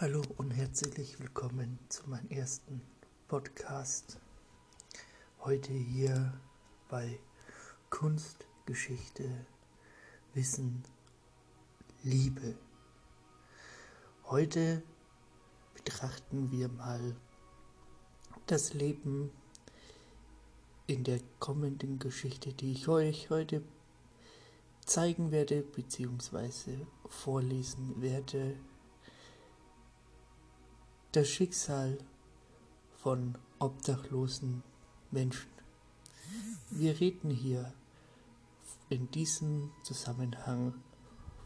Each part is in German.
Hallo und herzlich willkommen zu meinem ersten Podcast. Heute hier bei Kunst, Geschichte, Wissen, Liebe. Heute betrachten wir mal das Leben in der kommenden Geschichte, die ich euch heute zeigen werde bzw. vorlesen werde das Schicksal von obdachlosen Menschen. Wir reden hier in diesem Zusammenhang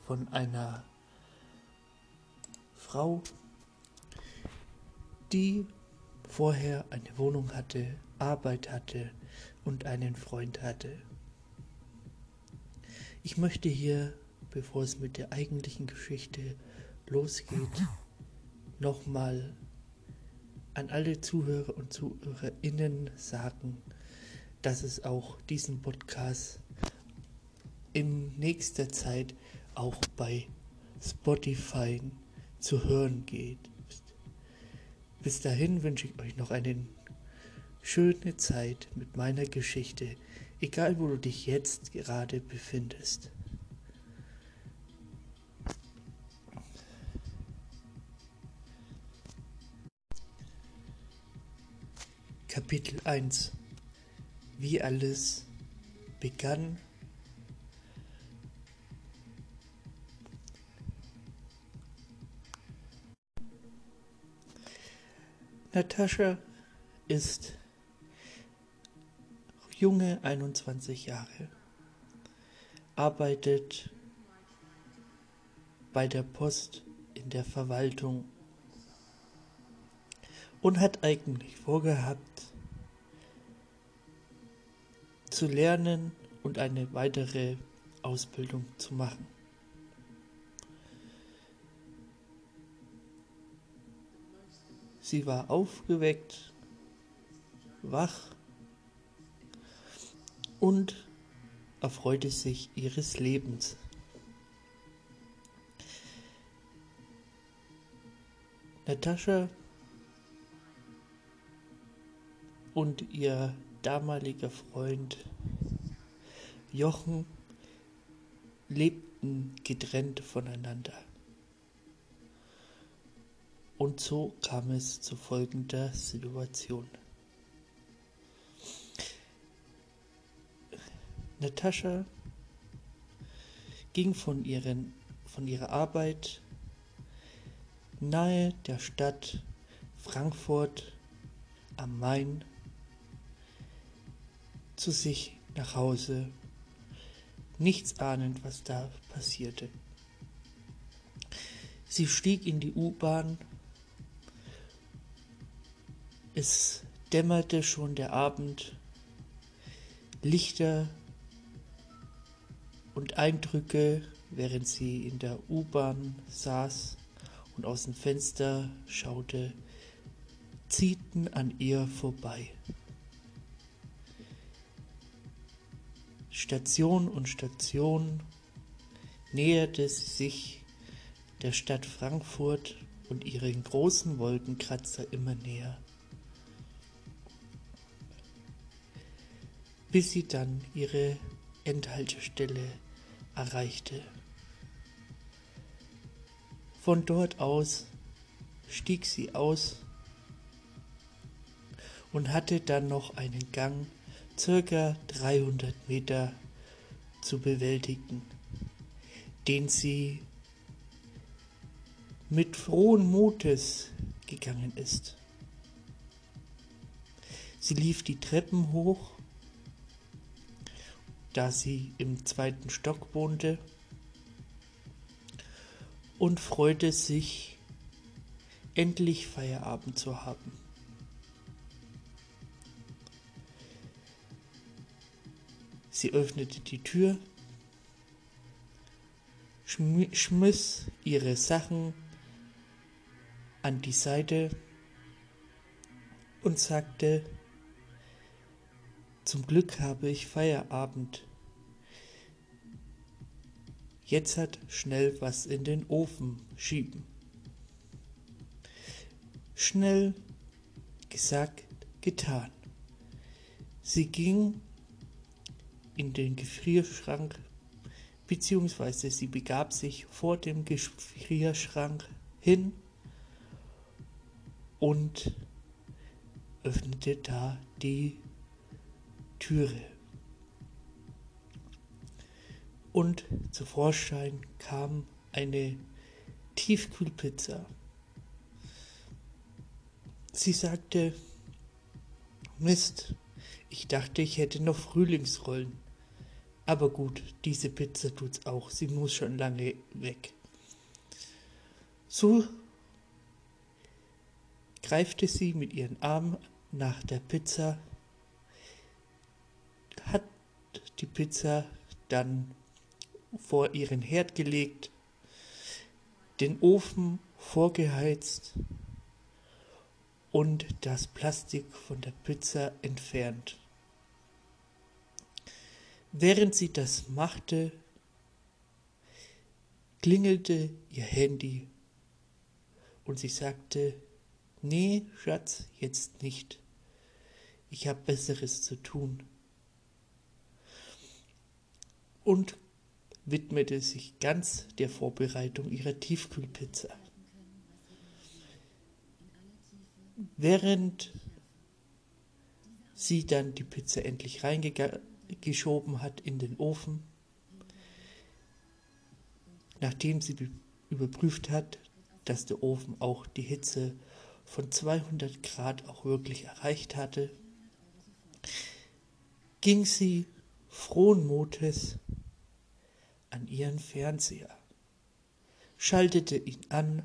von einer Frau, die vorher eine Wohnung hatte, Arbeit hatte und einen Freund hatte. Ich möchte hier, bevor es mit der eigentlichen Geschichte losgeht, nochmal an alle Zuhörer und Zuhörerinnen sagen, dass es auch diesen Podcast in nächster Zeit auch bei Spotify zu hören geht. Bis dahin wünsche ich euch noch eine schöne Zeit mit meiner Geschichte, egal wo du dich jetzt gerade befindest. Kapitel 1 Wie alles begann. Natascha ist junge 21 Jahre, arbeitet bei der Post in der Verwaltung und hat eigentlich vorgehabt, zu lernen und eine weitere Ausbildung zu machen. Sie war aufgeweckt, wach und erfreute sich ihres Lebens. Natascha und ihr damaliger Freund Jochen lebten getrennt voneinander. Und so kam es zu folgender Situation. Natascha ging von, ihren, von ihrer Arbeit nahe der Stadt Frankfurt am Main zu sich nach Hause, nichts ahnend, was da passierte. Sie stieg in die U-Bahn. Es dämmerte schon der Abend. Lichter und Eindrücke, während sie in der U-Bahn saß und aus dem Fenster schaute, ziehten an ihr vorbei. Station und Station näherte sich der Stadt Frankfurt und ihren großen Wolkenkratzer immer näher, bis sie dann ihre Endhaltestelle erreichte. Von dort aus stieg sie aus und hatte dann noch einen Gang circa 300 Meter zu bewältigen, den sie mit frohen Mutes gegangen ist. Sie lief die Treppen hoch, da sie im zweiten Stock wohnte, und freute sich, endlich Feierabend zu haben. Sie öffnete die Tür, schmiss ihre Sachen an die Seite und sagte, zum Glück habe ich Feierabend. Jetzt hat schnell was in den Ofen schieben. Schnell gesagt, getan. Sie ging in den Gefrierschrank, beziehungsweise sie begab sich vor dem Gefrierschrank hin und öffnete da die Türe. Und zu Vorschein kam eine Tiefkühlpizza. Sie sagte, Mist, ich dachte, ich hätte noch Frühlingsrollen. Aber gut, diese Pizza tut's auch, sie muss schon lange weg. So greifte sie mit ihren Armen nach der Pizza, hat die Pizza dann vor ihren Herd gelegt, den Ofen vorgeheizt und das Plastik von der Pizza entfernt. Während sie das machte, klingelte ihr Handy und sie sagte, nee, Schatz, jetzt nicht. Ich habe Besseres zu tun. Und widmete sich ganz der Vorbereitung ihrer Tiefkühlpizza. Während sie dann die Pizza endlich reingeschoben hat in den Ofen, nachdem sie überprüft hat, dass der Ofen auch die Hitze von 200 Grad auch wirklich erreicht hatte, ging sie frohen Mutes an ihren Fernseher, schaltete ihn an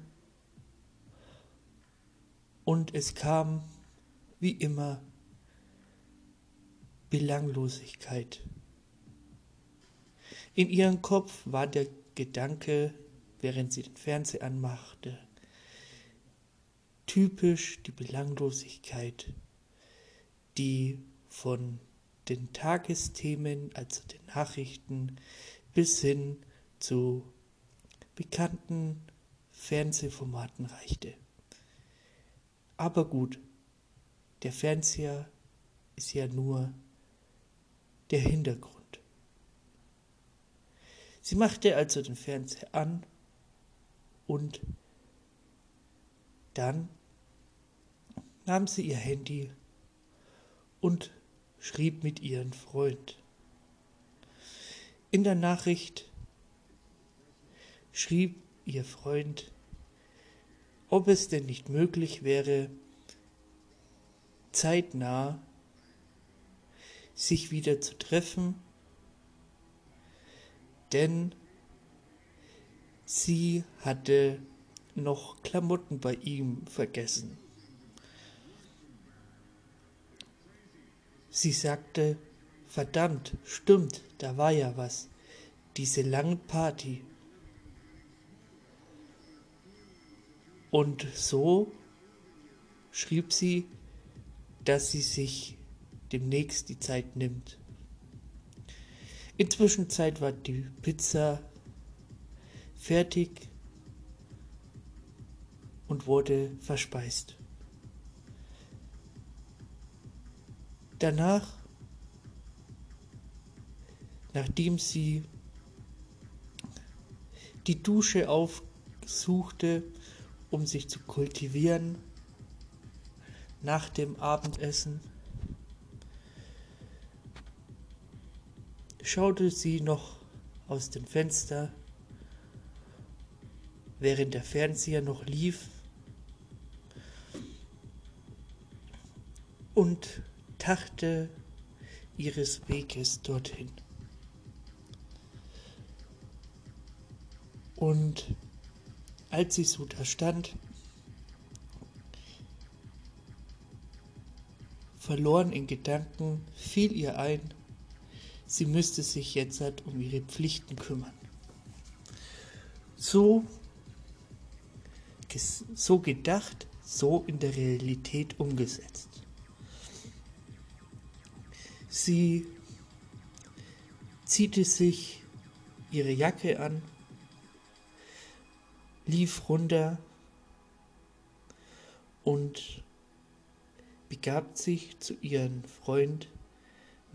und es kam, wie immer, Belanglosigkeit. In ihrem Kopf war der Gedanke, während sie den Fernseher anmachte, typisch die Belanglosigkeit, die von den Tagesthemen, also den Nachrichten, bis hin zu bekannten Fernsehformaten reichte. Aber gut, der Fernseher ist ja nur der Hintergrund. Sie machte also den Fernseher an und dann nahm sie ihr Handy und schrieb mit ihrem Freund. In der Nachricht schrieb ihr Freund, ob es denn nicht möglich wäre, zeitnah sich wieder zu treffen, denn sie hatte noch Klamotten bei ihm vergessen. Sie sagte, verdammt, stimmt, da war ja was, diese lange Party. Und so schrieb sie, dass sie sich demnächst die Zeit nimmt. Inzwischen Zeit war die Pizza fertig und wurde verspeist. Danach, nachdem sie die Dusche aufsuchte, um sich zu kultivieren nach dem Abendessen. Schaute sie noch aus dem Fenster, während der Fernseher noch lief und tachte ihres Weges dorthin. Und als sie so da stand, verloren in Gedanken, fiel ihr ein, sie müsste sich jetzt halt um ihre Pflichten kümmern. So, so gedacht, so in der Realität umgesetzt. Sie ziehte sich ihre Jacke an lief runter und begab sich zu ihrem Freund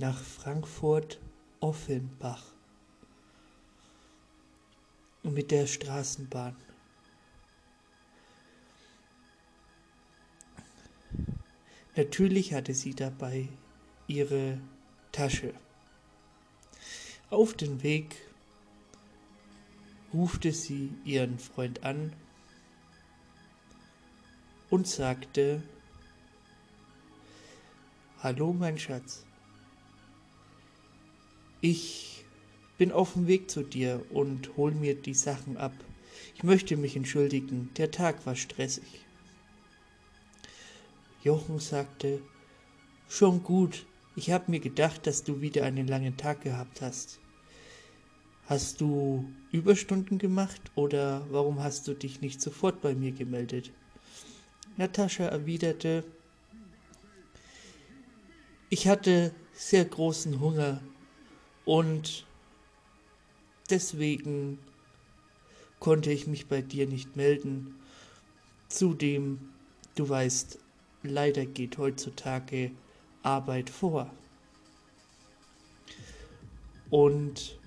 nach Frankfurt Offenbach mit der Straßenbahn. Natürlich hatte sie dabei ihre Tasche. Auf den Weg rufte sie ihren Freund an und sagte, Hallo mein Schatz, ich bin auf dem Weg zu dir und hol mir die Sachen ab. Ich möchte mich entschuldigen, der Tag war stressig. Jochen sagte, Schon gut, ich habe mir gedacht, dass du wieder einen langen Tag gehabt hast. Hast du Überstunden gemacht oder warum hast du dich nicht sofort bei mir gemeldet? Natascha erwiderte, ich hatte sehr großen Hunger und deswegen konnte ich mich bei dir nicht melden. Zudem, du weißt, leider geht heutzutage Arbeit vor. Und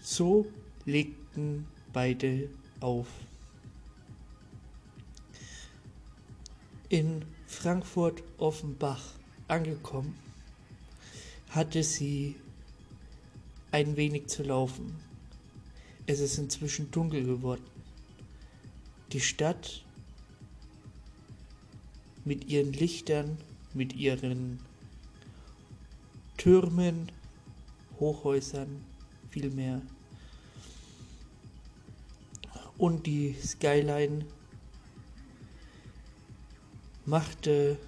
so legten beide auf. In Frankfurt Offenbach angekommen, hatte sie ein wenig zu laufen. Es ist inzwischen dunkel geworden. Die Stadt mit ihren Lichtern, mit ihren Türmen, Hochhäusern, vielmehr. Und die Skyline machte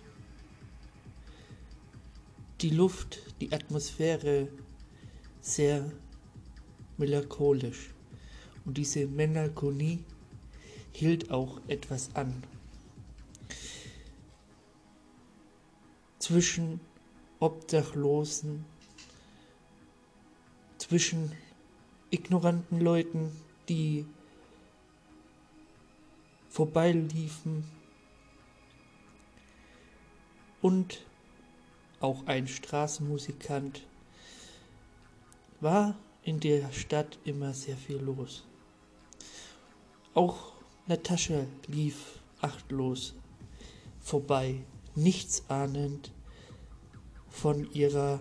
die Luft, die Atmosphäre sehr melancholisch. Und diese Melancholie hielt auch etwas an. zwischen Obdachlosen, zwischen ignoranten Leuten, die vorbeiliefen und auch ein Straßenmusikant war in der Stadt immer sehr viel los. Auch Natascha lief achtlos vorbei, nichts ahnend, von ihrer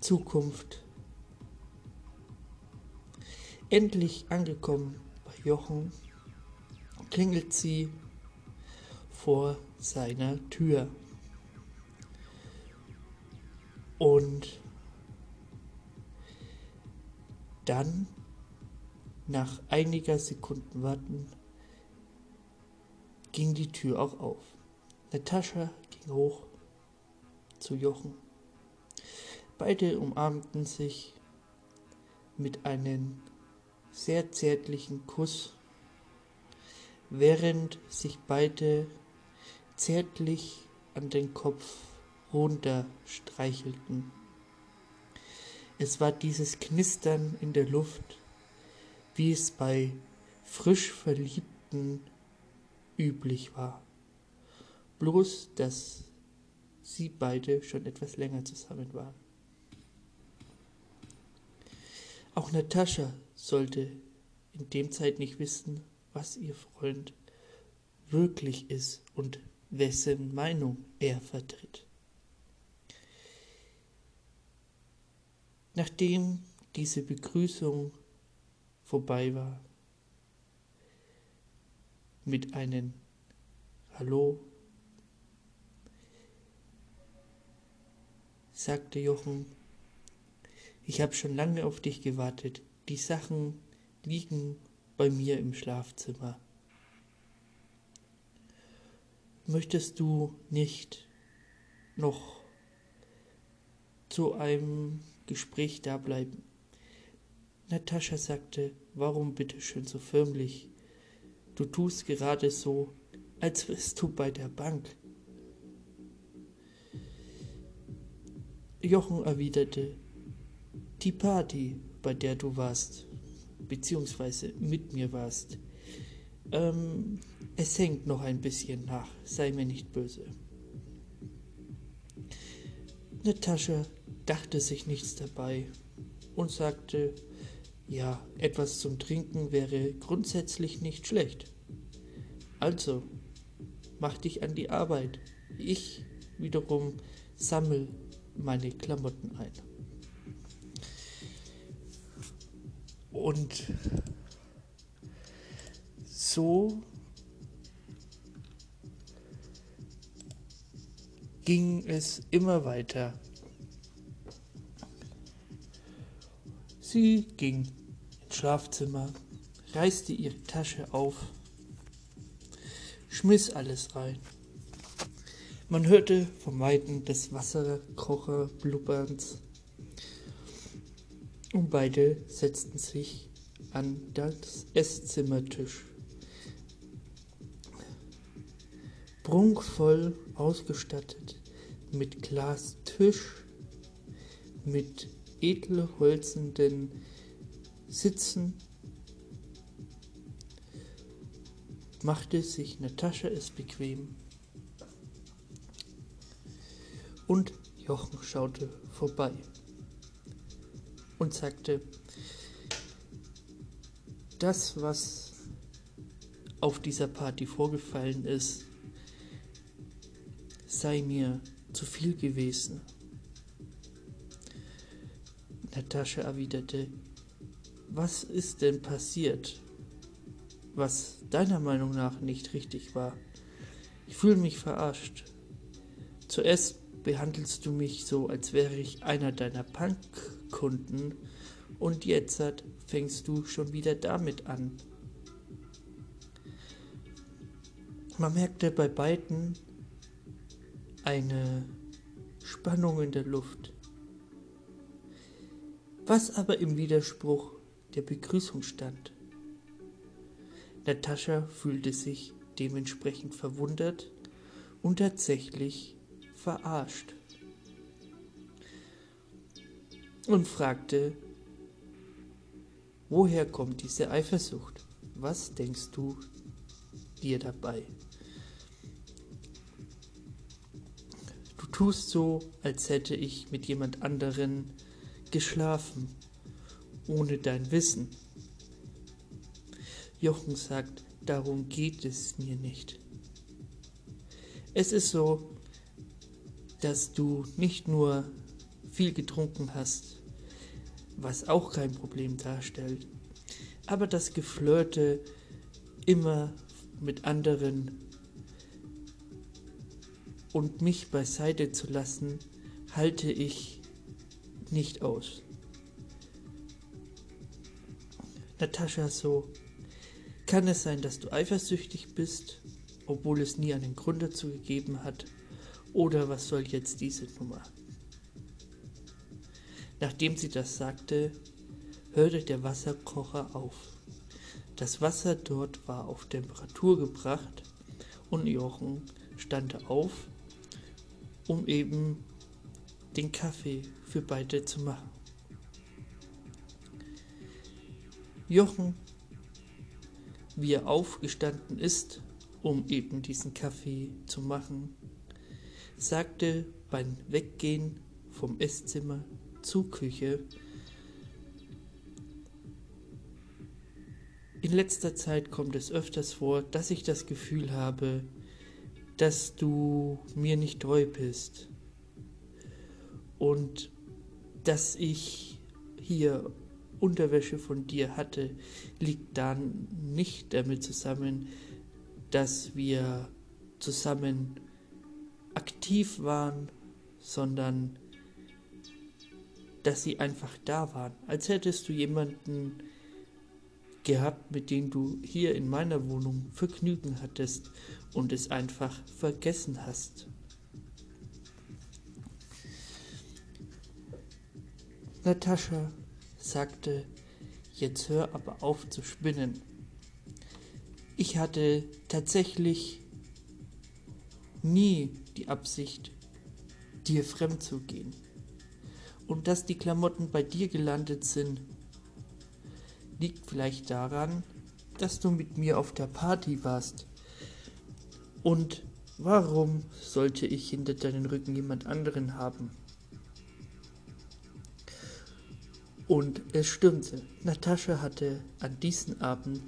Zukunft. Endlich angekommen bei Jochen, klingelt sie vor seiner Tür. Und dann, nach einiger Sekunden Warten, ging die Tür auch auf. Natascha ging hoch zu Jochen. Beide umarmten sich mit einem sehr zärtlichen Kuss, während sich beide zärtlich an den Kopf runter streichelten. Es war dieses Knistern in der Luft, wie es bei frisch Verliebten üblich war. Bloß, dass sie beide schon etwas länger zusammen waren. Auch Natascha sollte in dem Zeit nicht wissen, was ihr Freund wirklich ist und wessen Meinung er vertritt. Nachdem diese Begrüßung vorbei war, mit einem Hallo sagte Jochen. Ich habe schon lange auf dich gewartet. Die Sachen liegen bei mir im Schlafzimmer. Möchtest du nicht noch zu einem Gespräch da bleiben? Natascha sagte, warum bitte schön so förmlich? Du tust gerade so, als wärst du bei der Bank. Jochen erwiderte, die Party, bei der du warst, beziehungsweise mit mir warst, Ähm, es hängt noch ein bisschen nach, sei mir nicht böse. Natascha dachte sich nichts dabei und sagte, ja, etwas zum Trinken wäre grundsätzlich nicht schlecht. Also, mach dich an die Arbeit. Ich wiederum sammel meine Klamotten ein. Und so ging es immer weiter. Sie ging ins Schlafzimmer, reißte ihre Tasche auf, schmiss alles rein. Man hörte vom Weiten des Wasserkocherblubberns und beide setzten sich an das Esszimmertisch. Prunkvoll ausgestattet mit Glastisch, mit edelholzenden Sitzen, machte sich Natascha es bequem. Und Jochen schaute vorbei und sagte, das, was auf dieser Party vorgefallen ist, sei mir zu viel gewesen. Natascha erwiderte, was ist denn passiert, was deiner Meinung nach nicht richtig war? Ich fühle mich verarscht. Zuerst behandelst du mich so, als wäre ich einer deiner Punk-Kunden und jetzt fängst du schon wieder damit an. Man merkte bei beiden eine Spannung in der Luft, was aber im Widerspruch der Begrüßung stand. Natascha fühlte sich dementsprechend verwundert und tatsächlich verarscht und fragte, woher kommt diese Eifersucht? Was denkst du dir dabei? Du tust so, als hätte ich mit jemand anderen geschlafen, ohne dein Wissen. Jochen sagt, darum geht es mir nicht. Es ist so, dass du nicht nur viel getrunken hast, was auch kein Problem darstellt, aber das Geflirte immer mit anderen und mich beiseite zu lassen, halte ich nicht aus. Natascha so, kann es sein, dass du eifersüchtig bist, obwohl es nie einen Grund dazu gegeben hat? Oder was soll jetzt diese Nummer? Nachdem sie das sagte, hörte der Wasserkocher auf. Das Wasser dort war auf Temperatur gebracht und Jochen stand auf, um eben den Kaffee für beide zu machen. Jochen, wie er aufgestanden ist, um eben diesen Kaffee zu machen, sagte beim Weggehen vom Esszimmer zur Küche, in letzter Zeit kommt es öfters vor, dass ich das Gefühl habe, dass du mir nicht treu bist und dass ich hier Unterwäsche von dir hatte, liegt dann nicht damit zusammen, dass wir zusammen aktiv waren, sondern dass sie einfach da waren, als hättest du jemanden gehabt, mit dem du hier in meiner Wohnung Vergnügen hattest und es einfach vergessen hast. Natascha sagte, jetzt hör aber auf zu spinnen. Ich hatte tatsächlich nie die Absicht, dir fremd zu gehen. Und dass die Klamotten bei dir gelandet sind, liegt vielleicht daran, dass du mit mir auf der Party warst. Und warum sollte ich hinter deinen Rücken jemand anderen haben? Und es stimmte, Natascha hatte an diesem Abend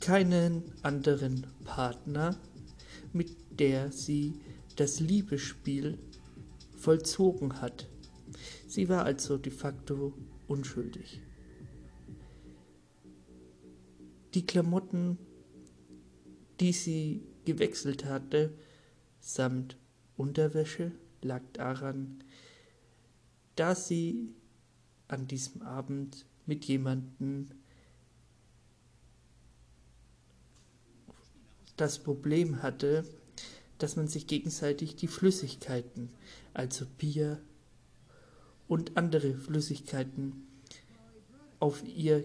keinen anderen Partner, mit der sie das Liebesspiel vollzogen hat. Sie war also de facto unschuldig. Die Klamotten, die sie gewechselt hatte, samt Unterwäsche, lag daran, da sie an diesem Abend mit jemandem das Problem hatte, dass man sich gegenseitig die Flüssigkeiten, also Bier und andere Flüssigkeiten, auf ihr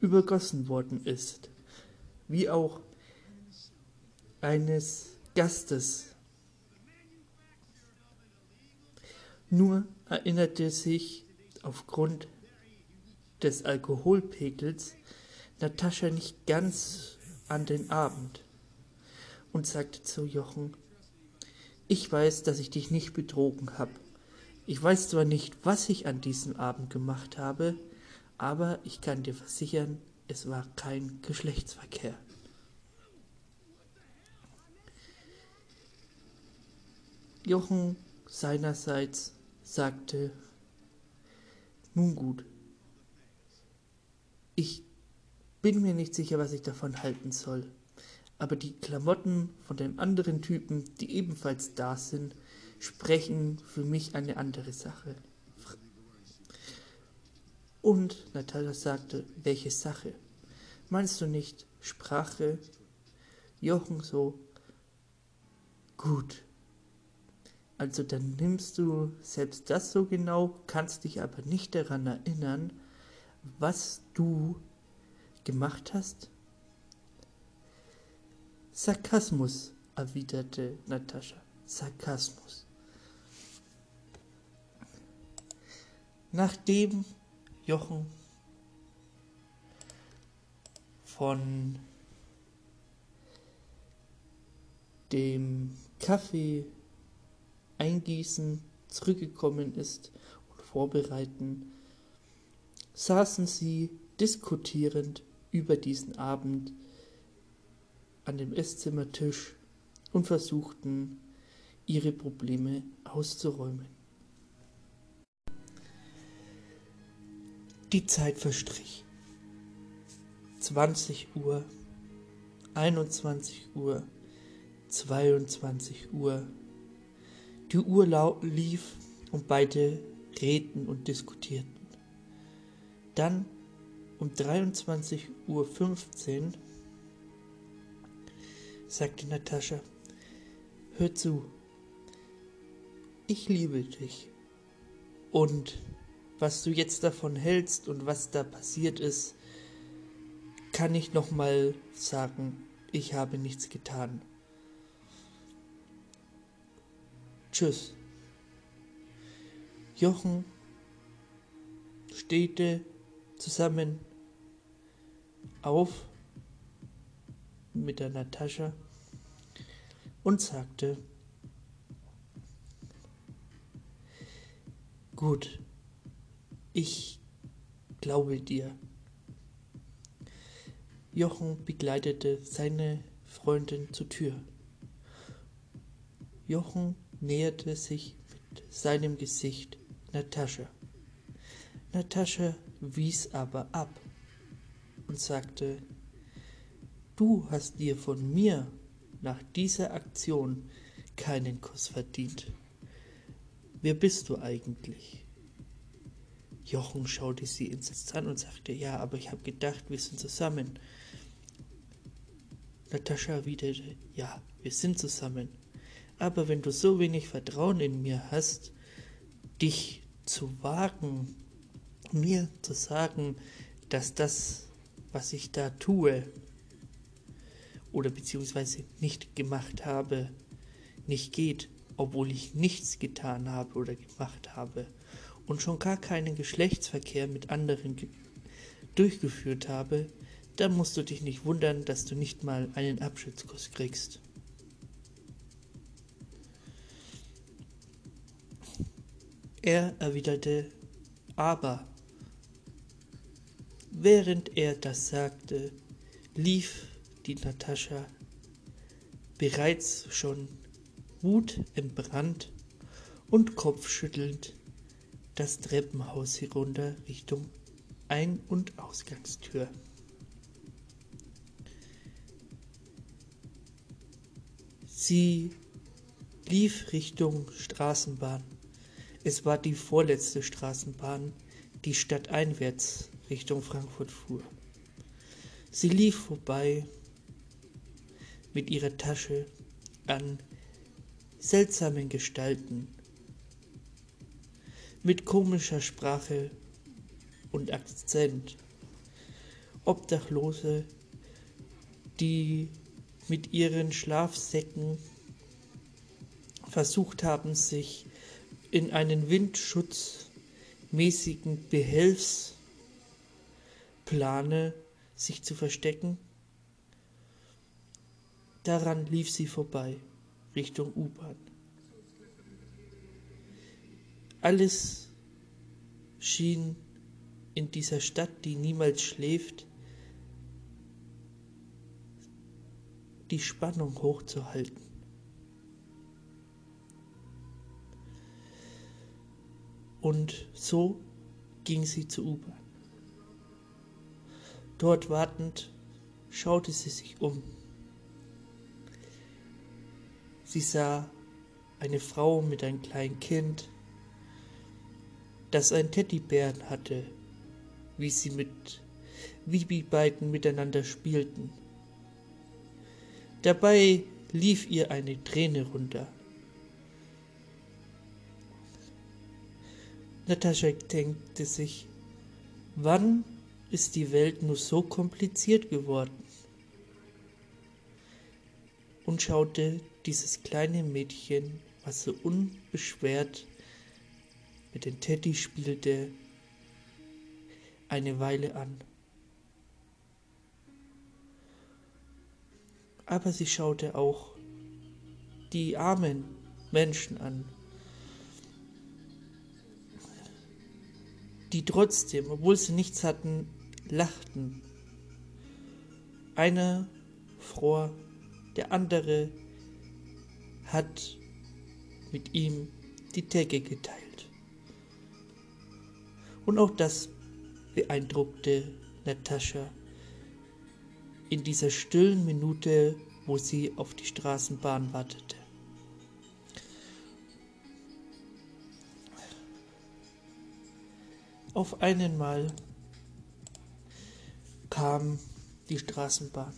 übergossen worden ist, wie auch eines Gastes. Nur erinnerte sich aufgrund des Alkoholpegels Natascha nicht ganz an den Abend und sagte zu Jochen, ich weiß, dass ich dich nicht betrogen habe. Ich weiß zwar nicht, was ich an diesem Abend gemacht habe, aber ich kann dir versichern, es war kein Geschlechtsverkehr. Jochen seinerseits sagte, nun gut, ich bin mir nicht sicher, was ich davon halten soll, aber die Klamotten von dem anderen Typen, die ebenfalls da sind, sprechen für mich eine andere Sache. Und Natalia sagte, welche Sache? Meinst du nicht Sprache? Jochen so, gut. Also dann nimmst du selbst das so genau, kannst dich aber nicht daran erinnern, was du gemacht hast? Sarkasmus, erwiderte Natascha. Sarkasmus. Nachdem Jochen von dem Kaffee eingießen zurückgekommen ist und vorbereiten, saßen sie diskutierend über diesen Abend an dem Esszimmertisch und versuchten, ihre Probleme auszuräumen. Die Zeit verstrich. 20 Uhr, 21 Uhr, 22 Uhr. Die Uhr lief und beide redeten und diskutierten. Dann um 23.15 Uhr sagte Natascha, hör zu, ich liebe dich. Und was du jetzt davon hältst und was da passiert ist, kann ich noch mal sagen, ich habe nichts getan. Tschüss. Jochen stehte zusammen auf mit der Natascha und sagte, gut, ich glaube dir. Jochen begleitete seine Freundin zur Tür. Jochen näherte sich mit seinem Gesicht Natascha. Natascha wies aber ab und sagte, du hast dir von mir nach dieser Aktion keinen Kuss verdient. Wer bist du eigentlich? Jochen schaute sie entsetzt an und sagte, ja, aber ich habe gedacht, wir sind zusammen. Natascha erwiderte, ja, wir sind zusammen. Aber wenn du so wenig Vertrauen in mir hast, dich zu wagen, mir zu sagen, dass das, was ich da tue oder beziehungsweise nicht gemacht habe, nicht geht, obwohl ich nichts getan habe oder gemacht habe und schon gar keinen Geschlechtsverkehr mit anderen durchgeführt habe, dann musst du dich nicht wundern, dass du nicht mal einen Abschiedskuss kriegst. Er erwiderte, aber während er das sagte, lief die Natascha bereits schon Wut entbrannt und kopfschüttelnd das Treppenhaus herunter Richtung Ein- und Ausgangstür. Sie lief Richtung Straßenbahn. Es war die vorletzte Straßenbahn, die stadteinwärts Richtung Frankfurt fuhr. Sie lief vorbei mit ihrer Tasche an seltsamen Gestalten, mit komischer Sprache und Akzent, Obdachlose, die mit ihren Schlafsäcken versucht haben, sich in einen windschutzmäßigen Behelfsplane sich zu verstecken. Daran lief sie vorbei, Richtung U-Bahn. Alles schien in dieser Stadt, die niemals schläft, die Spannung hochzuhalten. Und so ging sie zur U-Bahn. Dort wartend schaute sie sich um. Sie sah eine Frau mit einem kleinen Kind, das ein Teddybären hatte, wie sie mit wie die beiden miteinander spielten. Dabei lief ihr eine Träne runter. Natascha denkte sich, wann ist die Welt nur so kompliziert geworden? Und schaute dieses kleine Mädchen, was so unbeschwert mit dem Teddy spielte, eine Weile an. Aber sie schaute auch die armen Menschen an, die trotzdem, obwohl sie nichts hatten, lachten. Einer fror, der andere hat mit ihm die Decke geteilt. Und auch das beeindruckte Natascha in dieser stillen Minute, wo sie auf die Straßenbahn wartete. Auf einmal kam die Straßenbahn.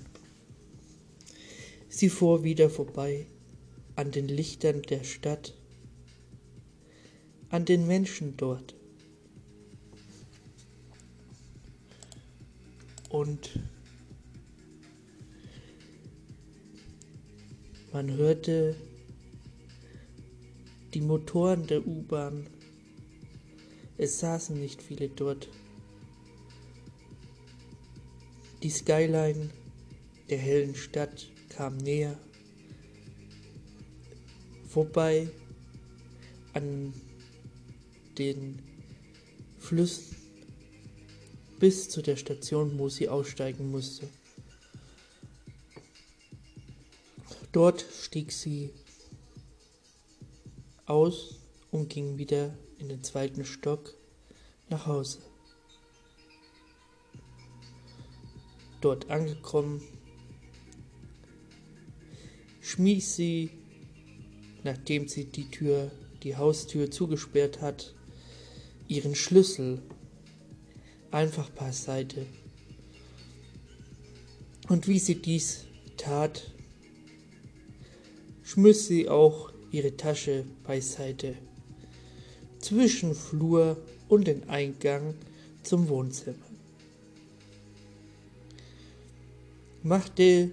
Sie fuhr wieder vorbei an den Lichtern der Stadt, an den Menschen dort. Und man hörte die Motoren der U-Bahn es saßen nicht viele dort. Die Skyline der hellen Stadt kam näher, vorbei an den Flüssen bis zu der Station, wo sie aussteigen musste. Dort stieg sie aus und ging wieder in den zweiten Stock nach Hause. Dort angekommen, schmiss sie, nachdem sie die Tür, die Haustür zugesperrt hat, ihren Schlüssel einfach beiseite. Und wie sie dies tat, schmiss sie auch ihre Tasche beiseite zwischen Flur und den Eingang zum Wohnzimmer. Machte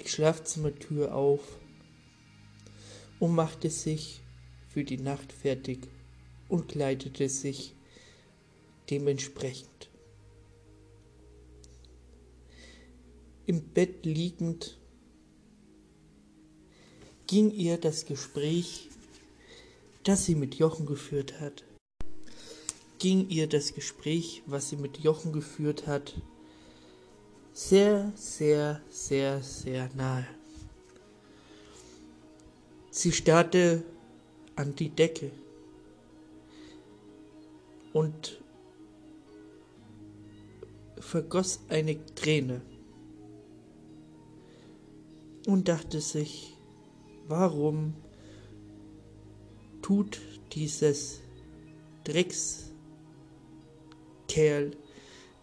die Schlafzimmertür auf und machte sich für die Nacht fertig und kleidete sich dementsprechend. Im Bett liegend ging ihr das Gespräch, das sie mit Jochen geführt hat, ging ihr das Gespräch, was sie mit Jochen geführt hat, sehr, sehr, sehr, sehr nahe. Sie starrte an die Decke und vergoss eine Träne und dachte sich, warum tut dieses Dreckskerl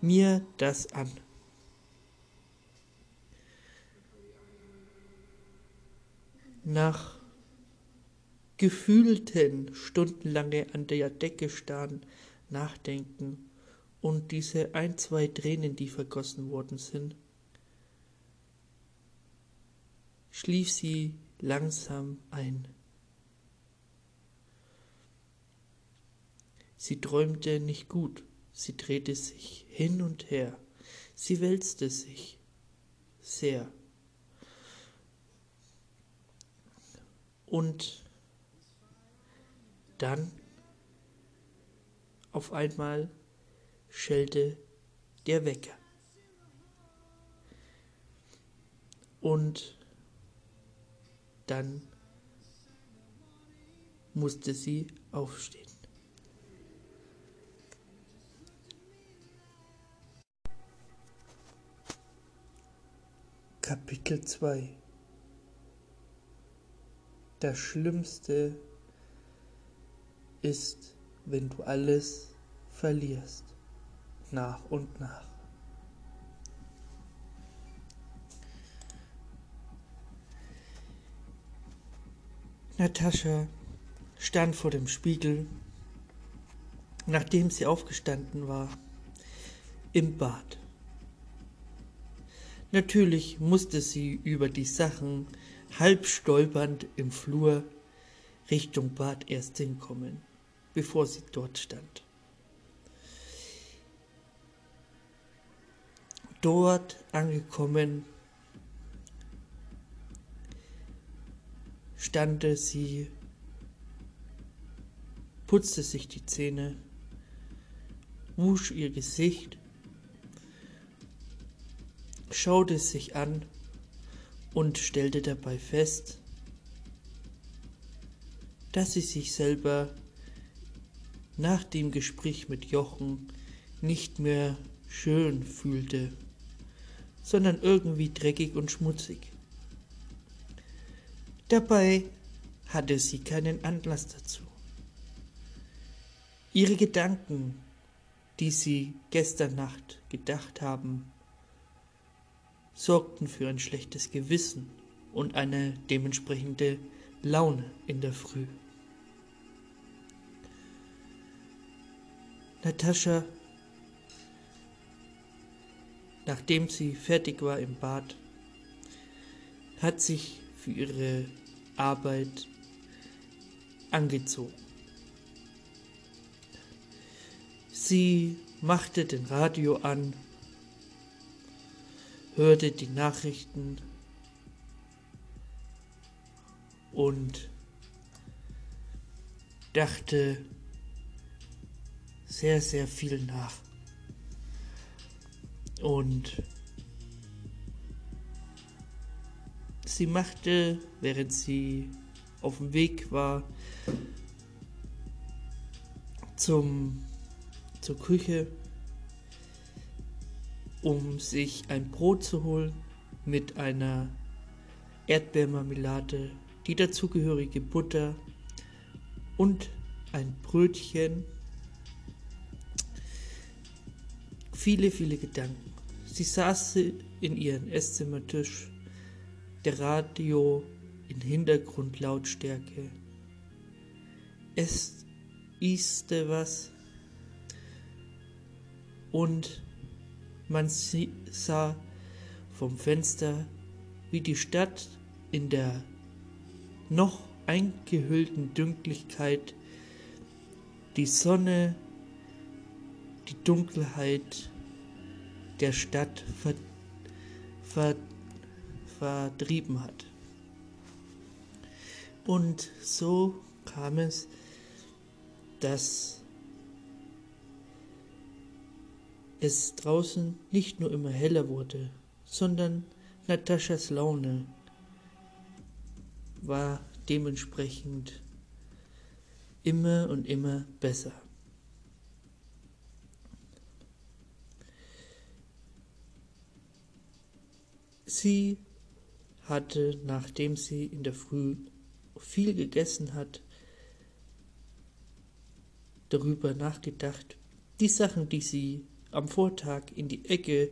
mir das an? Nach gefühlten stundenlange an der Decke starren, nachdenken und diese ein, zwei Tränen, die vergossen worden sind, schlief sie langsam ein. Sie träumte nicht gut, sie drehte sich hin und her, sie wälzte sich sehr. Und dann auf einmal schellte der Wecker. Und dann musste sie aufstehen. Kapitel 2 Das Schlimmste ist, wenn du alles verlierst, nach und nach. Natascha stand vor dem Spiegel, nachdem sie aufgestanden war, im Bad. Natürlich musste sie über die Sachen halb stolpernd im Flur Richtung Bad erst hinkommen, bevor sie dort stand. Dort angekommen stand sie, putzte sich die Zähne, wusch ihr Gesicht, schaute sich an und stellte dabei fest, dass sie sich selber nach dem Gespräch mit Jochen nicht mehr schön fühlte, sondern irgendwie dreckig und schmutzig. Dabei hatte sie keinen Anlass dazu. Ihre Gedanken, die sie gestern Nacht gedacht haben, sorgten für ein schlechtes Gewissen und eine dementsprechende Laune in der Früh. Natascha, nachdem sie fertig war im Bad, hat sich für ihre Arbeit angezogen. Sie machte den Radio an, hörte die Nachrichten und dachte sehr, sehr viel nach. Und sie machte, während sie auf dem Weg war zum, zur Küche, um sich ein Brot zu holen mit einer Erdbeermarmelade, die dazugehörige Butter und ein Brötchen viele, viele Gedanken. Sie saß in ihrem Esszimmertisch, der Radio in Hintergrundlautstärke. Es iste was und man sah vom Fenster, wie die Stadt in der noch eingehüllten Dünklichkeit die Sonne die Dunkelheit der Stadt ver ver vertrieben hat. Und so kam es, dass es draußen nicht nur immer heller wurde, sondern Nataschas Laune war dementsprechend immer und immer besser. Sie hatte, nachdem sie in der Früh viel gegessen hat, darüber nachgedacht, die Sachen, die sie am Vortag in die Ecke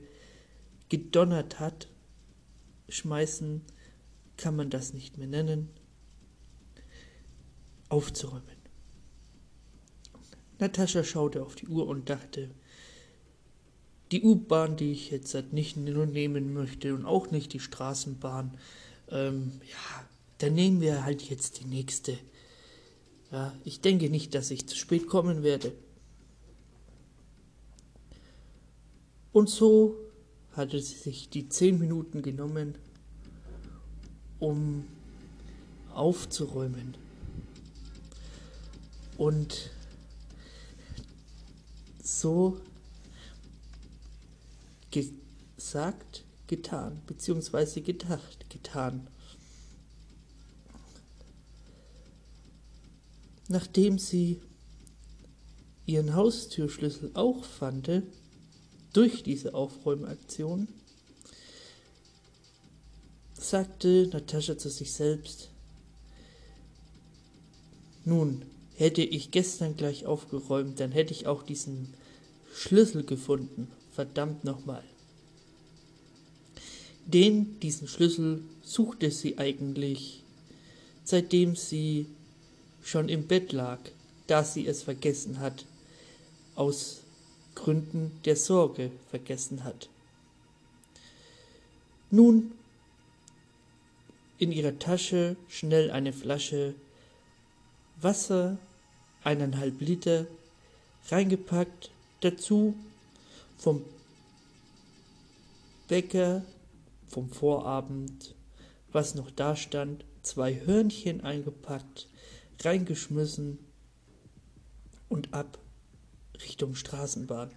gedonnert hat, schmeißen kann man das nicht mehr nennen, aufzuräumen. Natascha schaute auf die Uhr und dachte, die U-Bahn, die ich jetzt nicht nur nehmen möchte und auch nicht die Straßenbahn, ähm, ja, dann nehmen wir halt jetzt die nächste. Ja, ich denke nicht, dass ich zu spät kommen werde. Und so hatte sie sich die zehn Minuten genommen, um aufzuräumen. Und so gesagt, getan, beziehungsweise gedacht, getan. Nachdem sie ihren Haustürschlüssel auch fand, durch diese Aufräumaktion, sagte Natascha zu sich selbst, nun, hätte ich gestern gleich aufgeräumt, dann hätte ich auch diesen Schlüssel gefunden. Verdammt nochmal. Den, diesen Schlüssel, suchte sie eigentlich, seitdem sie schon im Bett lag, da sie es vergessen hat, aus Gründen der Sorge vergessen hat. Nun in ihrer Tasche schnell eine Flasche Wasser, eineinhalb Liter, reingepackt, dazu vom Bäcker vom Vorabend, was noch da stand, zwei Hörnchen eingepackt, reingeschmissen und ab Richtung Straßenbahn.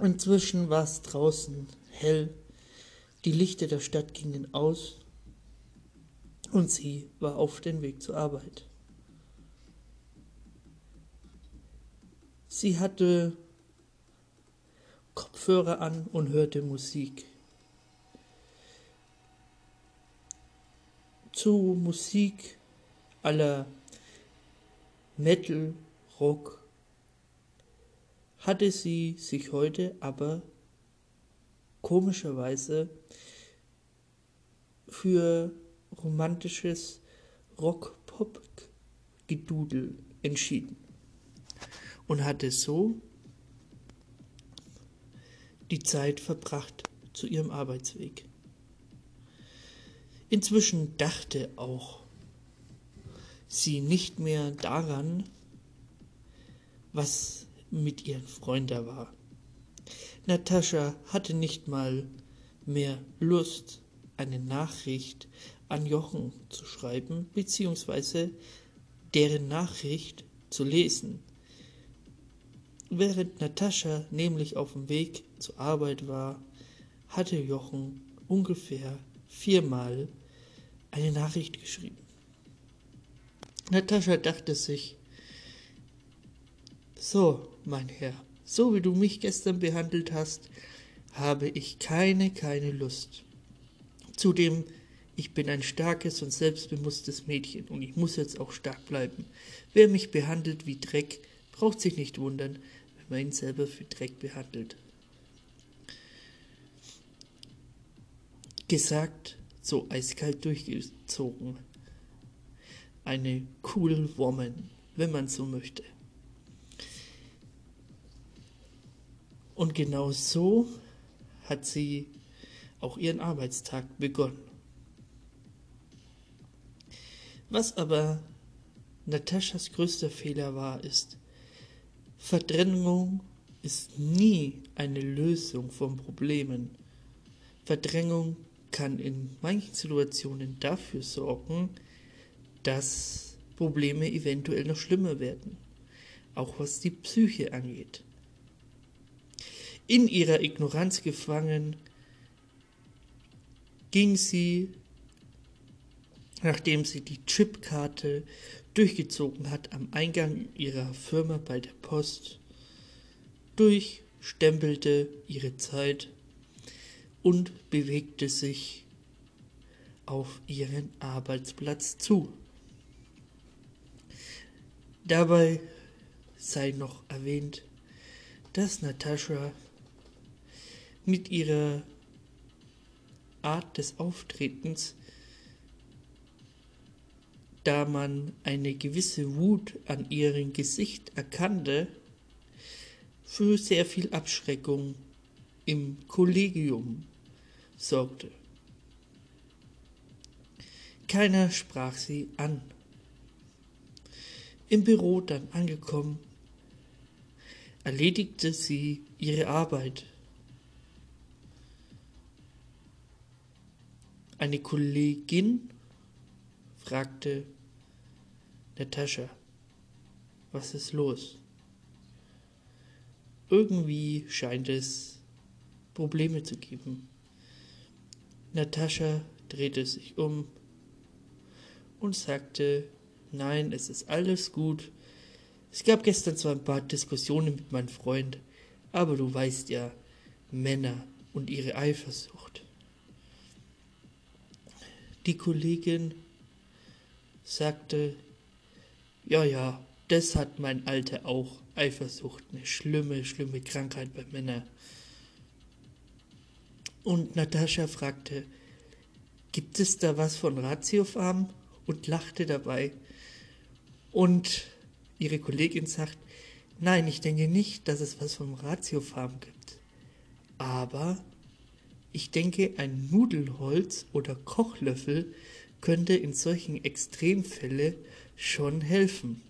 Inzwischen war es draußen hell, die Lichter der Stadt gingen aus und sie war auf dem Weg zur Arbeit. Sie hatte Kopfhörer an und hörte Musik. Zu Musik aller Metal, Rock hatte sie sich heute aber komischerweise für romantisches Rock-Pop-Gedudel entschieden und hatte so die Zeit verbracht zu ihrem Arbeitsweg. Inzwischen dachte auch sie nicht mehr daran, was mit ihren Freunden war. Natascha hatte nicht mal mehr Lust, eine Nachricht an Jochen zu schreiben, beziehungsweise deren Nachricht zu lesen. Während Natascha nämlich auf dem Weg zur Arbeit war, hatte Jochen ungefähr viermal eine Nachricht geschrieben. Natascha dachte sich, so, mein Herr, so wie du mich gestern behandelt hast, habe ich keine, keine Lust. Zudem, ich bin ein starkes und selbstbewusstes Mädchen und ich muss jetzt auch stark bleiben. Wer mich behandelt wie Dreck, braucht sich nicht wundern, wenn man ihn selber für Dreck behandelt. Gesagt, so eiskalt durchgezogen. Eine cool Woman, wenn man so möchte. Und genau so hat sie auch ihren Arbeitstag begonnen. Was aber Nataschas größter Fehler war, ist, Verdrängung ist nie eine Lösung von Problemen. Verdrängung kann in manchen Situationen dafür sorgen, dass Probleme eventuell noch schlimmer werden, auch was die Psyche angeht. In ihrer Ignoranz gefangen ging sie, nachdem sie die Chipkarte durchgezogen hat, am Eingang ihrer Firma bei der Post durch, stempelte ihre Zeit und bewegte sich auf ihren Arbeitsplatz zu. Dabei sei noch erwähnt, dass Natascha mit ihrer Art des Auftretens, da man eine gewisse Wut an ihrem Gesicht erkannte, für sehr viel Abschreckung im Kollegium sorgte. Keiner sprach sie an. Im Büro dann angekommen, erledigte sie ihre Arbeit. Eine Kollegin fragte Natascha, was ist los? Irgendwie scheint es Probleme zu geben. Natascha drehte sich um und sagte, nein, es ist alles gut. Es gab gestern zwar ein paar Diskussionen mit meinem Freund, aber du weißt ja, Männer und ihre Eifersucht. Die Kollegin sagte, ja, ja, das hat mein Alter auch, Eifersucht, eine schlimme, schlimme Krankheit bei Männern. Und Natascha fragte, gibt es da was von Ratiofarm? Und lachte dabei. Und ihre Kollegin sagt, nein, ich denke nicht, dass es was vom Ratiofarm gibt. Aber ich denke, ein Nudelholz oder Kochlöffel könnte in solchen Extremfällen schon helfen.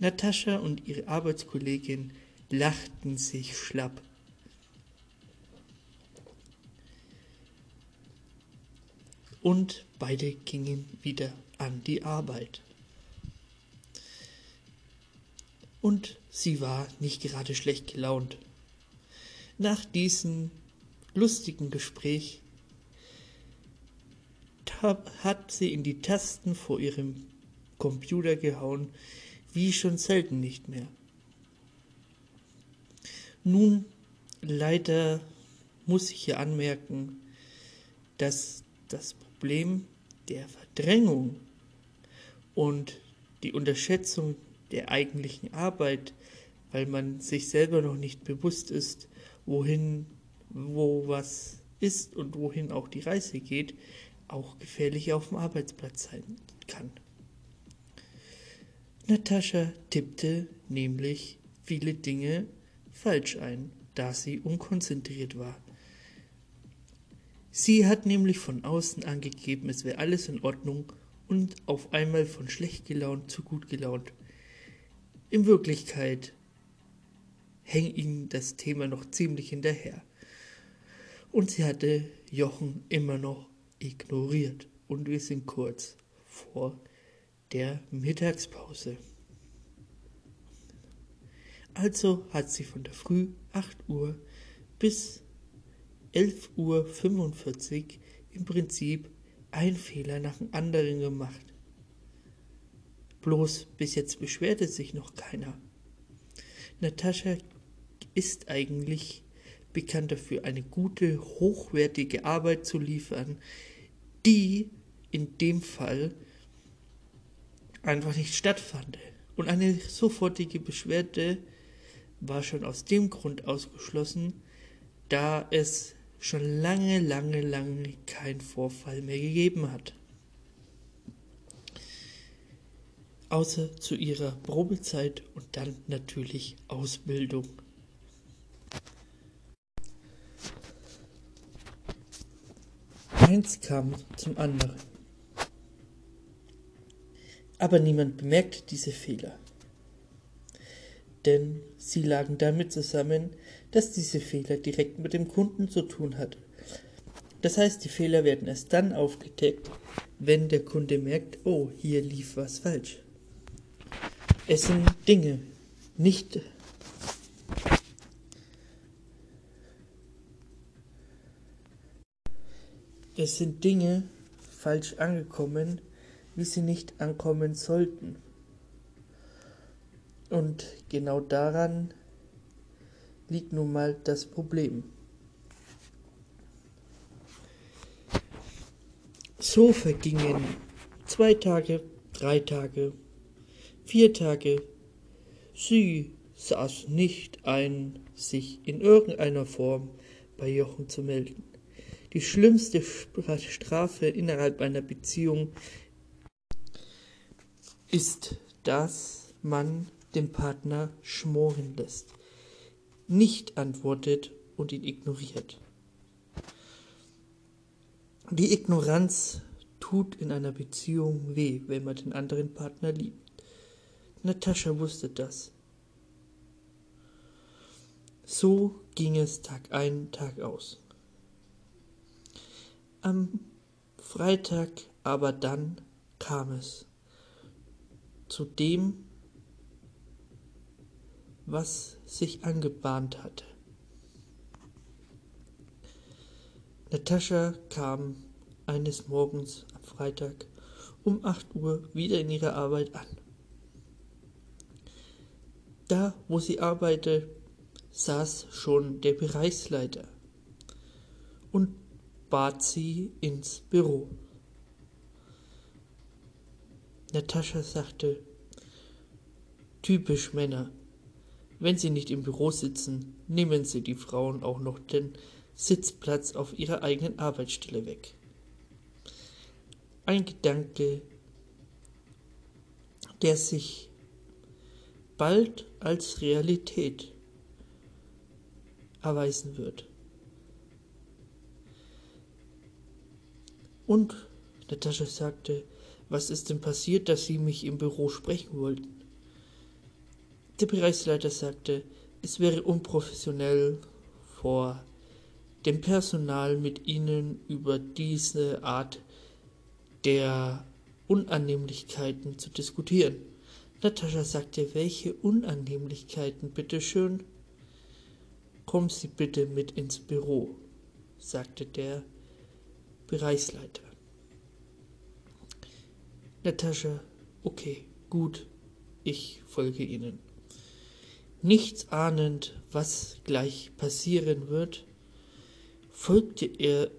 Natascha und ihre Arbeitskollegin lachten sich schlapp. und beide gingen wieder an die Arbeit. Und sie war nicht gerade schlecht gelaunt. Nach diesem lustigen Gespräch hat sie in die Tasten vor ihrem Computer gehauen, wie schon selten nicht mehr. Nun, leider muss ich hier anmerken, dass das Problem der Verdrängung und die Unterschätzung der eigentlichen Arbeit, weil man sich selber noch nicht bewusst ist, wohin, wo was ist und wohin auch die Reise geht, auch gefährlich auf dem Arbeitsplatz sein kann. Natascha tippte nämlich viele Dinge falsch ein, da sie unkonzentriert war. Sie hat nämlich von außen angegeben, es wäre alles in Ordnung und auf einmal von schlecht gelaunt zu gut gelaunt. In Wirklichkeit hängt ihnen das Thema noch ziemlich hinterher. Und sie hatte Jochen immer noch ignoriert. Und wir sind kurz vor der Mittagspause. Also hat sie von der Früh 8 Uhr bis 11.45 Uhr im Prinzip ein Fehler nach dem anderen gemacht. Bloß bis jetzt beschwerte sich noch keiner. Natascha ist eigentlich bekannt dafür, eine gute, hochwertige Arbeit zu liefern, die in dem Fall einfach nicht stattfand. Und eine sofortige Beschwerde war schon aus dem Grund ausgeschlossen, da es schon lange, lange, lange kein Vorfall mehr gegeben hat. Außer zu ihrer Probezeit und dann natürlich Ausbildung. Eins kam zum anderen. Aber niemand bemerkte diese Fehler. denn sie lagen damit zusammen, dass diese Fehler direkt mit dem Kunden zu tun hat. Das heißt, die Fehler werden erst dann aufgedeckt, wenn der Kunde merkt, oh, hier lief was falsch. Es sind Dinge, nicht Es sind Dinge falsch angekommen, wie sie nicht ankommen sollten. Und genau daran liegt nun mal das Problem. So vergingen zwei Tage, drei Tage, vier Tage. Sie saß nicht ein, sich in irgendeiner Form bei Jochen zu melden. Die schlimmste Strafe innerhalb einer Beziehung ist, dass man den Partner schmoren lässt, nicht antwortet und ihn ignoriert. Die Ignoranz tut in einer Beziehung weh, wenn man den anderen Partner liebt. Natascha wusste das. So ging es Tag ein, Tag aus. Am Freitag aber dann kam es zu dem, was sich angebahnt hatte. Natascha kam eines Morgens am Freitag um 8 Uhr wieder in ihrer Arbeit an. Da, wo sie arbeitete, saß schon der Bereichsleiter und bat sie ins Büro. Natascha sagte, typisch Männer. Wenn sie nicht im Büro sitzen, nehmen sie die Frauen auch noch den Sitzplatz auf ihrer eigenen Arbeitsstelle weg. Ein Gedanke, der sich bald als Realität erweisen wird. Und Natascha sagte, was ist denn passiert, dass Sie mich im Büro sprechen wollten? Der Bereichsleiter sagte, es wäre unprofessionell vor dem Personal mit Ihnen über diese Art der Unannehmlichkeiten zu diskutieren. Natascha sagte, welche Unannehmlichkeiten, bitteschön? Kommen Sie bitte mit ins Büro, sagte der Bereichsleiter. Natascha, okay, gut, ich folge Ihnen. Nichts ahnend, was gleich passieren wird, folgte er,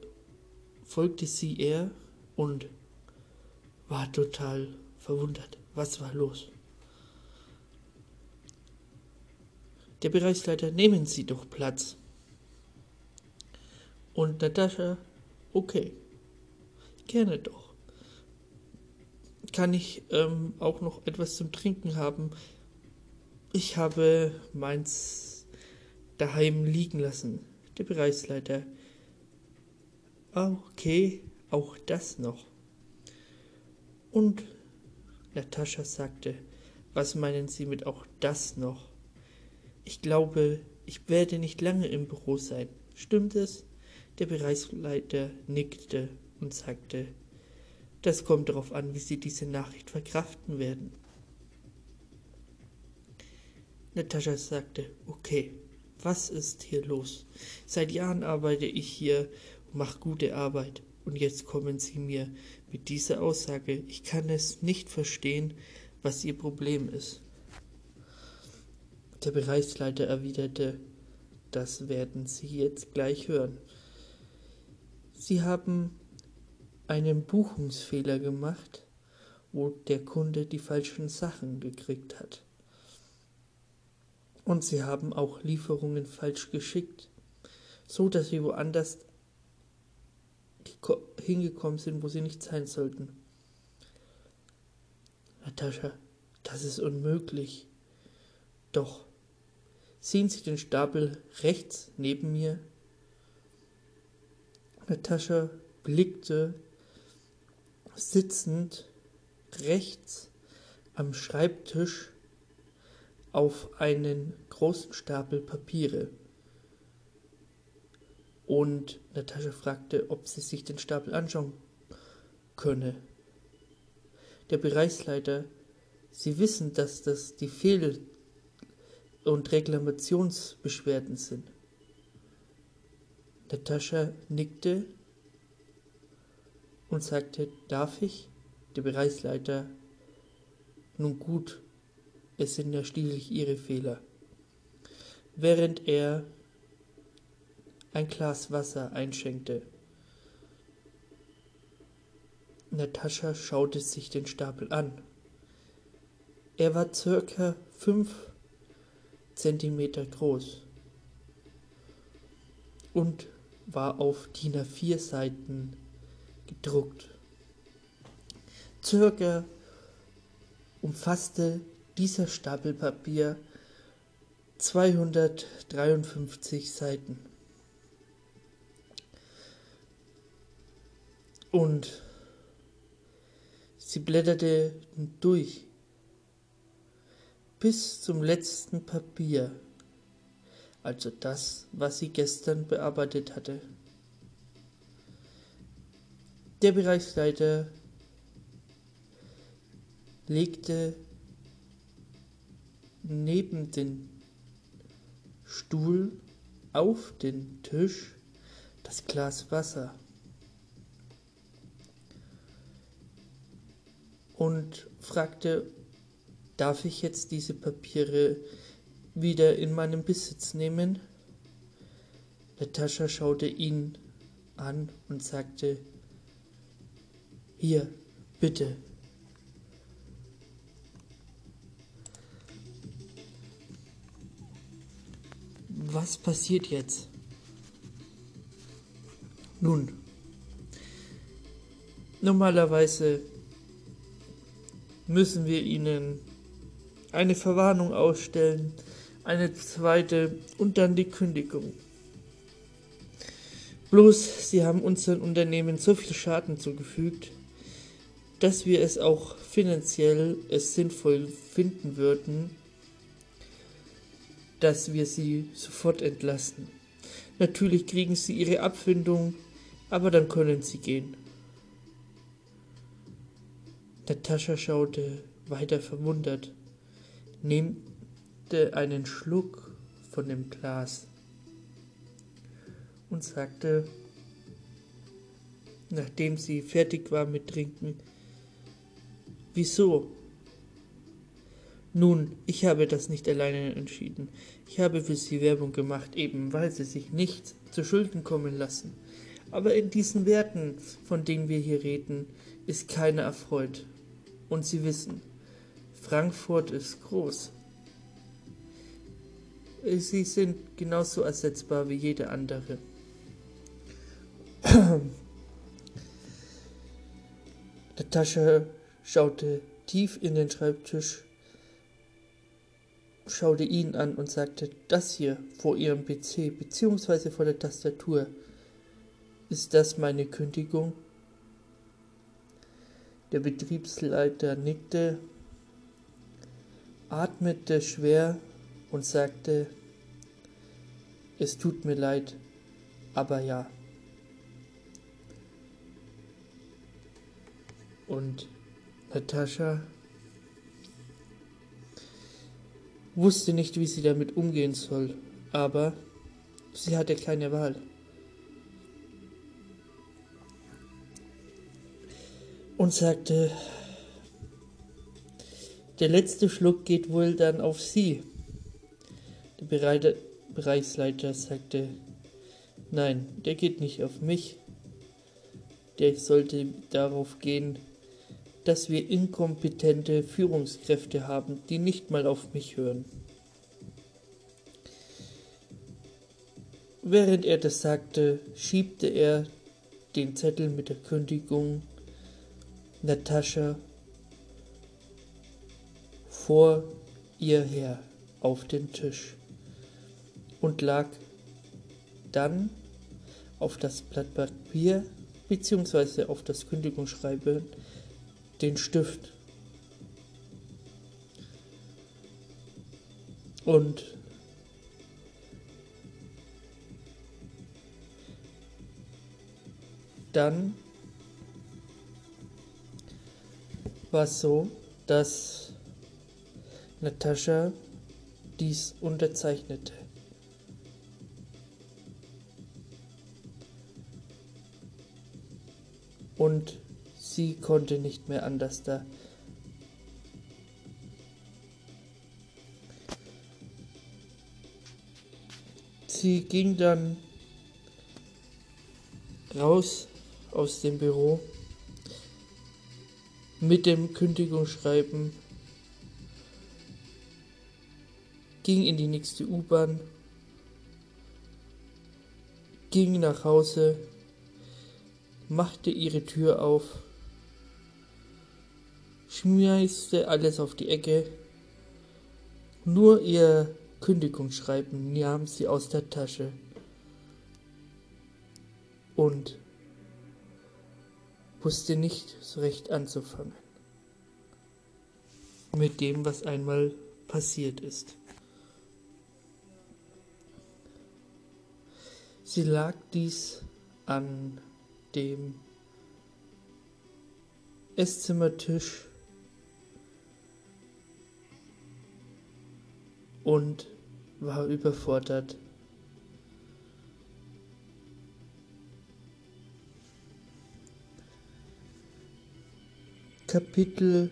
folgte sie er und war total verwundert. Was war los? Der Bereichsleiter, nehmen Sie doch Platz. Und Natascha Okay, gerne doch. Kann ich ähm, auch noch etwas zum Trinken haben? Ich habe meins daheim liegen lassen. Der Bereichsleiter. Okay, auch das noch. Und Natascha sagte, was meinen Sie mit auch das noch? Ich glaube, ich werde nicht lange im Büro sein. Stimmt es? Der Bereichsleiter nickte und sagte, das kommt darauf an, wie Sie diese Nachricht verkraften werden. Natascha sagte, okay, was ist hier los? Seit Jahren arbeite ich hier und mache gute Arbeit. Und jetzt kommen Sie mir mit dieser Aussage. Ich kann es nicht verstehen, was Ihr Problem ist. Der Bereichsleiter erwiderte, das werden Sie jetzt gleich hören. Sie haben einen Buchungsfehler gemacht, wo der Kunde die falschen Sachen gekriegt hat. Und Sie haben auch Lieferungen falsch geschickt, so dass sie woanders hingekommen sind, wo sie nicht sein sollten. Natascha, das ist unmöglich. Doch, sehen Sie den Stapel rechts neben mir? Natascha blickte sitzend rechts am Schreibtisch auf einen großen Stapel Papiere. Und Natascha fragte, ob sie sich den Stapel anschauen könne. Der Bereichsleiter, Sie wissen, dass das die Fehl- und Reklamationsbeschwerden sind. Natascha nickte und sagte, darf ich? Der Bereichsleiter, nun gut, es sind ja schließlich Ihre Fehler. Während er ein Glas Wasser einschenkte. Natascha schaute sich den Stapel an. Er war circa fünf Zentimeter groß und war auf DIN A4 Seiten gedruckt. Circa umfasste dieser Stapel Papier 253 Seiten. Und sie blätterte durch bis zum letzten Papier, also das, was sie gestern bearbeitet hatte. Der Bereichsleiter legte neben den Stuhl auf den Tisch das Glas Wasser und fragte, darf ich jetzt diese Papiere wieder in meinen Besitz nehmen? Natascha schaute ihn an und sagte, hier, bitte. Was passiert jetzt? Nun, normalerweise müssen wir ihnen eine Verwarnung ausstellen, eine zweite und dann die Kündigung. Bloß, sie haben unserem Unternehmen so viel Schaden zugefügt, dass wir es auch finanziell es sinnvoll finden würden, dass wir sie sofort entlassen. Natürlich kriegen sie ihre Abfindung, aber dann können sie gehen. Natascha schaute weiter verwundert, nehmte einen Schluck von dem Glas und sagte, nachdem sie fertig war mit Trinken, Wieso? Nun, ich habe das nicht alleine entschieden. Ich habe für sie Werbung gemacht, eben weil sie sich nicht zu Schulden kommen lassen. Aber in diesen Werten, von denen wir hier reden, ist keiner erfreut. Und Sie wissen, Frankfurt ist groß. Sie sind genauso ersetzbar wie jede andere. Natascha schaute tief in den Schreibtisch, schaute ihn an und sagte, das hier vor Ihrem PC bzw. vor der Tastatur, ist das meine Kündigung? Der Betriebsleiter nickte, atmete schwer und sagte, es tut mir leid, aber ja. Und Natascha wusste nicht, wie sie damit umgehen soll, aber sie hatte keine Wahl. Und sagte, der letzte Schluck geht wohl dann auf Sie. Der Bereichsleiter sagte, nein, der geht nicht auf mich. Der sollte darauf gehen, dass wir inkompetente Führungskräfte haben, die nicht mal auf mich hören. Während er das sagte, schiebte er den Zettel mit der Kündigung Natascha vor ihr her auf den Tisch und lag dann auf das Blatt Papier bzw. auf das Kündigungsschreiben den Stift. Und dann war es so, dass Natascha dies unterzeichnete. Und sie konnte nicht mehr anders da. Sie ging dann raus aus dem Büro mit dem Kündigungsschreiben, ging in die nächste U-Bahn, ging nach Hause, machte ihre Tür auf, schmeißte alles auf die Ecke, nur ihr Kündigungsschreiben nahm sie aus der Tasche. Und wusste nicht so recht anzufangen mit dem, was einmal passiert ist. Sie lag dies an dem Esszimmertisch und war überfordert. Kapitel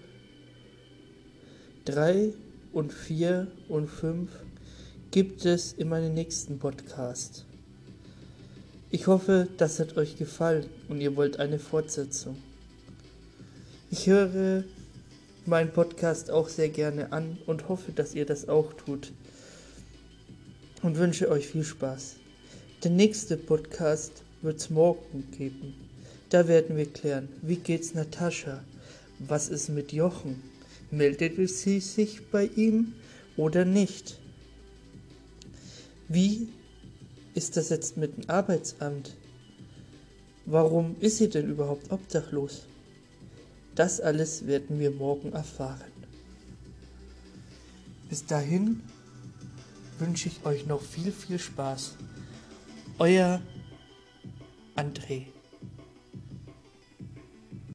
3 und 4 und 5 gibt es in meinem nächsten Podcast. Ich hoffe, das hat euch gefallen und ihr wollt eine Fortsetzung. Ich höre meinen Podcast auch sehr gerne an und hoffe, dass ihr das auch tut. Und wünsche euch viel Spaß. Der nächste Podcast wird es morgen geben. Da werden wir klären, wie geht's Natascha? Was ist mit Jochen? Meldet sie sich bei ihm oder nicht? Wie ist das jetzt mit dem Arbeitsamt? Warum ist sie denn überhaupt obdachlos? Das alles werden wir morgen erfahren. Bis dahin wünsche ich euch noch viel, viel Spaß. Euer André.